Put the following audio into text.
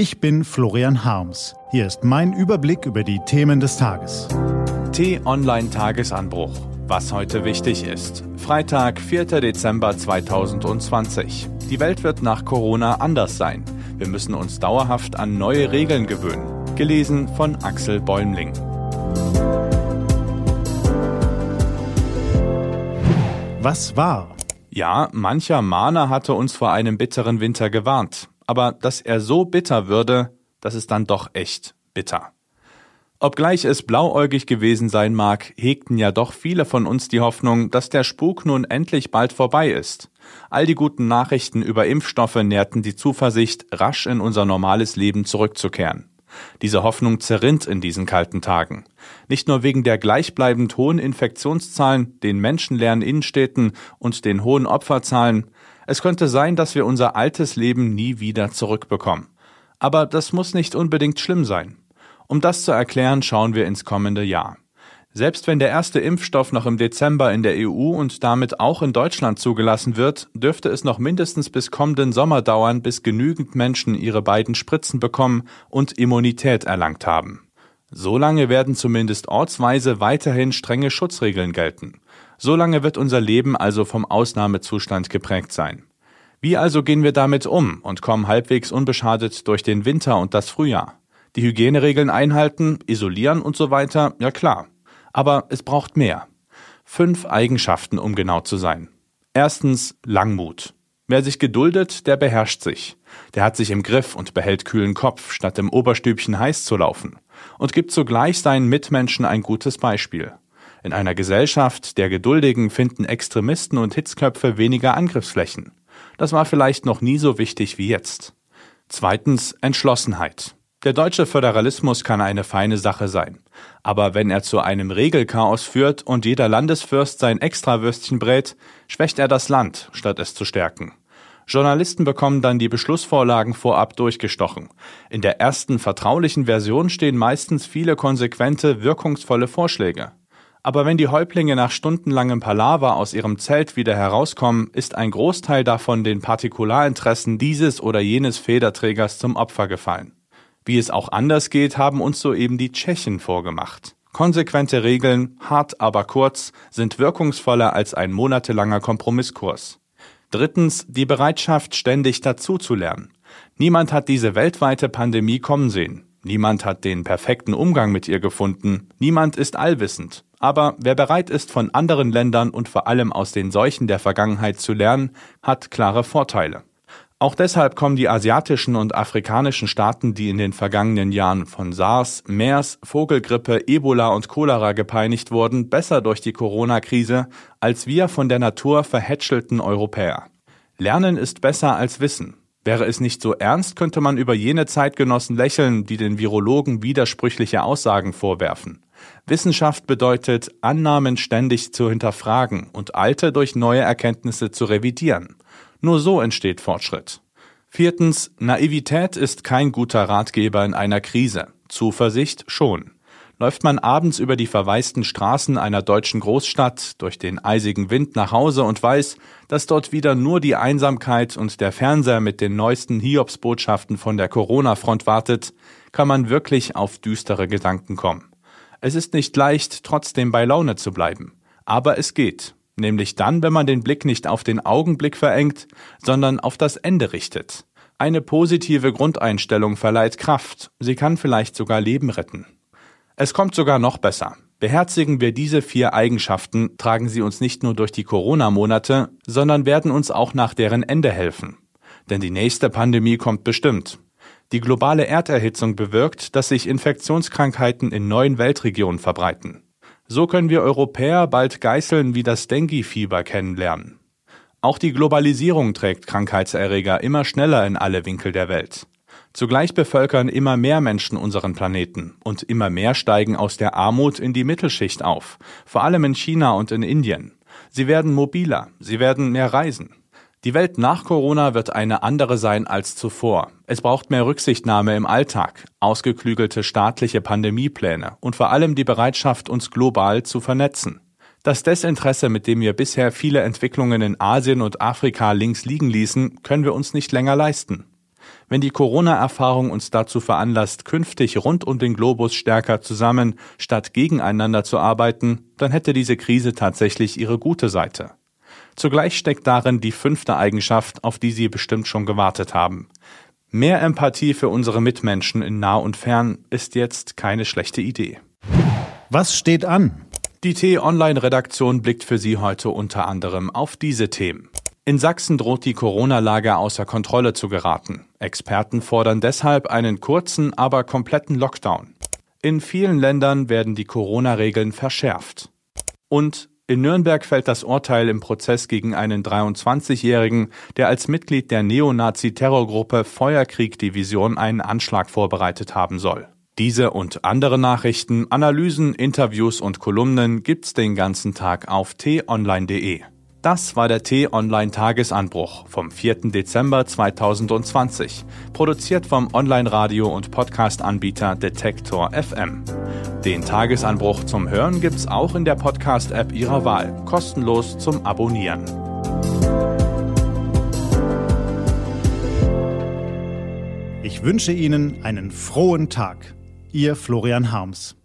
Ich bin Florian Harms. Hier ist mein Überblick über die Themen des Tages. T-Online-Tagesanbruch. Was heute wichtig ist. Freitag, 4. Dezember 2020. Die Welt wird nach Corona anders sein. Wir müssen uns dauerhaft an neue Regeln gewöhnen. Gelesen von Axel Bäumling. Was war? Ja, mancher Mahner hatte uns vor einem bitteren Winter gewarnt. Aber dass er so bitter würde, das ist dann doch echt bitter. Obgleich es blauäugig gewesen sein mag, hegten ja doch viele von uns die Hoffnung, dass der Spuk nun endlich bald vorbei ist. All die guten Nachrichten über Impfstoffe nährten die Zuversicht, rasch in unser normales Leben zurückzukehren. Diese Hoffnung zerrinnt in diesen kalten Tagen. Nicht nur wegen der gleichbleibend hohen Infektionszahlen, den menschenleeren Innenstädten und den hohen Opferzahlen. Es könnte sein, dass wir unser altes Leben nie wieder zurückbekommen. Aber das muss nicht unbedingt schlimm sein. Um das zu erklären, schauen wir ins kommende Jahr. Selbst wenn der erste Impfstoff noch im Dezember in der EU und damit auch in Deutschland zugelassen wird, dürfte es noch mindestens bis kommenden Sommer dauern, bis genügend Menschen ihre beiden Spritzen bekommen und Immunität erlangt haben. Solange werden zumindest ortsweise weiterhin strenge Schutzregeln gelten. Solange wird unser Leben also vom Ausnahmezustand geprägt sein. Wie also gehen wir damit um und kommen halbwegs unbeschadet durch den Winter und das Frühjahr? Die Hygieneregeln einhalten, isolieren und so weiter, ja klar. Aber es braucht mehr. Fünf Eigenschaften, um genau zu sein. Erstens Langmut. Wer sich geduldet, der beherrscht sich. Der hat sich im Griff und behält kühlen Kopf, statt im Oberstübchen heiß zu laufen. Und gibt zugleich seinen Mitmenschen ein gutes Beispiel. In einer Gesellschaft der Geduldigen finden Extremisten und Hitzköpfe weniger Angriffsflächen. Das war vielleicht noch nie so wichtig wie jetzt. Zweitens Entschlossenheit. Der deutsche Föderalismus kann eine feine Sache sein. Aber wenn er zu einem Regelchaos führt und jeder Landesfürst sein Extrawürstchen brät, schwächt er das Land, statt es zu stärken. Journalisten bekommen dann die Beschlussvorlagen vorab durchgestochen. In der ersten vertraulichen Version stehen meistens viele konsequente, wirkungsvolle Vorschläge. Aber wenn die Häuptlinge nach stundenlangem Palaver aus ihrem Zelt wieder herauskommen, ist ein Großteil davon den Partikularinteressen dieses oder jenes Federträgers zum Opfer gefallen. Wie es auch anders geht, haben uns soeben die Tschechen vorgemacht. Konsequente Regeln, hart aber kurz, sind wirkungsvoller als ein monatelanger Kompromisskurs. Drittens die Bereitschaft, ständig dazuzulernen. Niemand hat diese weltweite Pandemie kommen sehen. Niemand hat den perfekten Umgang mit ihr gefunden. Niemand ist allwissend. Aber wer bereit ist, von anderen Ländern und vor allem aus den Seuchen der Vergangenheit zu lernen, hat klare Vorteile. Auch deshalb kommen die asiatischen und afrikanischen Staaten, die in den vergangenen Jahren von SARS, MERS, Vogelgrippe, Ebola und Cholera gepeinigt wurden, besser durch die Corona-Krise als wir von der Natur verhätschelten Europäer. Lernen ist besser als Wissen. Wäre es nicht so ernst, könnte man über jene Zeitgenossen lächeln, die den Virologen widersprüchliche Aussagen vorwerfen. Wissenschaft bedeutet, Annahmen ständig zu hinterfragen und alte durch neue Erkenntnisse zu revidieren. Nur so entsteht Fortschritt. Viertens, Naivität ist kein guter Ratgeber in einer Krise. Zuversicht schon. Läuft man abends über die verwaisten Straßen einer deutschen Großstadt durch den eisigen Wind nach Hause und weiß, dass dort wieder nur die Einsamkeit und der Fernseher mit den neuesten Hiobsbotschaften von der Corona-Front wartet, kann man wirklich auf düstere Gedanken kommen. Es ist nicht leicht, trotzdem bei Laune zu bleiben. Aber es geht nämlich dann, wenn man den Blick nicht auf den Augenblick verengt, sondern auf das Ende richtet. Eine positive Grundeinstellung verleiht Kraft, sie kann vielleicht sogar Leben retten. Es kommt sogar noch besser. Beherzigen wir diese vier Eigenschaften, tragen sie uns nicht nur durch die Corona-Monate, sondern werden uns auch nach deren Ende helfen. Denn die nächste Pandemie kommt bestimmt. Die globale Erderhitzung bewirkt, dass sich Infektionskrankheiten in neuen Weltregionen verbreiten. So können wir Europäer bald Geißeln wie das Dengue-Fieber kennenlernen. Auch die Globalisierung trägt Krankheitserreger immer schneller in alle Winkel der Welt. Zugleich bevölkern immer mehr Menschen unseren Planeten und immer mehr steigen aus der Armut in die Mittelschicht auf, vor allem in China und in Indien. Sie werden mobiler, sie werden mehr reisen. Die Welt nach Corona wird eine andere sein als zuvor. Es braucht mehr Rücksichtnahme im Alltag, ausgeklügelte staatliche Pandemiepläne und vor allem die Bereitschaft, uns global zu vernetzen. Das Desinteresse, mit dem wir bisher viele Entwicklungen in Asien und Afrika links liegen ließen, können wir uns nicht länger leisten. Wenn die Corona-Erfahrung uns dazu veranlasst, künftig rund um den Globus stärker zusammen statt gegeneinander zu arbeiten, dann hätte diese Krise tatsächlich ihre gute Seite. Zugleich steckt darin die fünfte Eigenschaft, auf die Sie bestimmt schon gewartet haben. Mehr Empathie für unsere Mitmenschen in nah und fern ist jetzt keine schlechte Idee. Was steht an? Die T-Online-Redaktion blickt für Sie heute unter anderem auf diese Themen. In Sachsen droht die Corona-Lage außer Kontrolle zu geraten. Experten fordern deshalb einen kurzen, aber kompletten Lockdown. In vielen Ländern werden die Corona-Regeln verschärft. Und in Nürnberg fällt das Urteil im Prozess gegen einen 23-Jährigen, der als Mitglied der Neonazi-Terrorgruppe Feuerkrieg-Division einen Anschlag vorbereitet haben soll. Diese und andere Nachrichten, Analysen, Interviews und Kolumnen gibt's den ganzen Tag auf t-online.de. Das war der T-Online-Tagesanbruch vom 4. Dezember 2020, produziert vom Online-Radio- und Podcast-Anbieter Detektor FM. Den Tagesanbruch zum Hören gibt's auch in der Podcast-App Ihrer Wahl, kostenlos zum Abonnieren. Ich wünsche Ihnen einen frohen Tag. Ihr Florian Harms.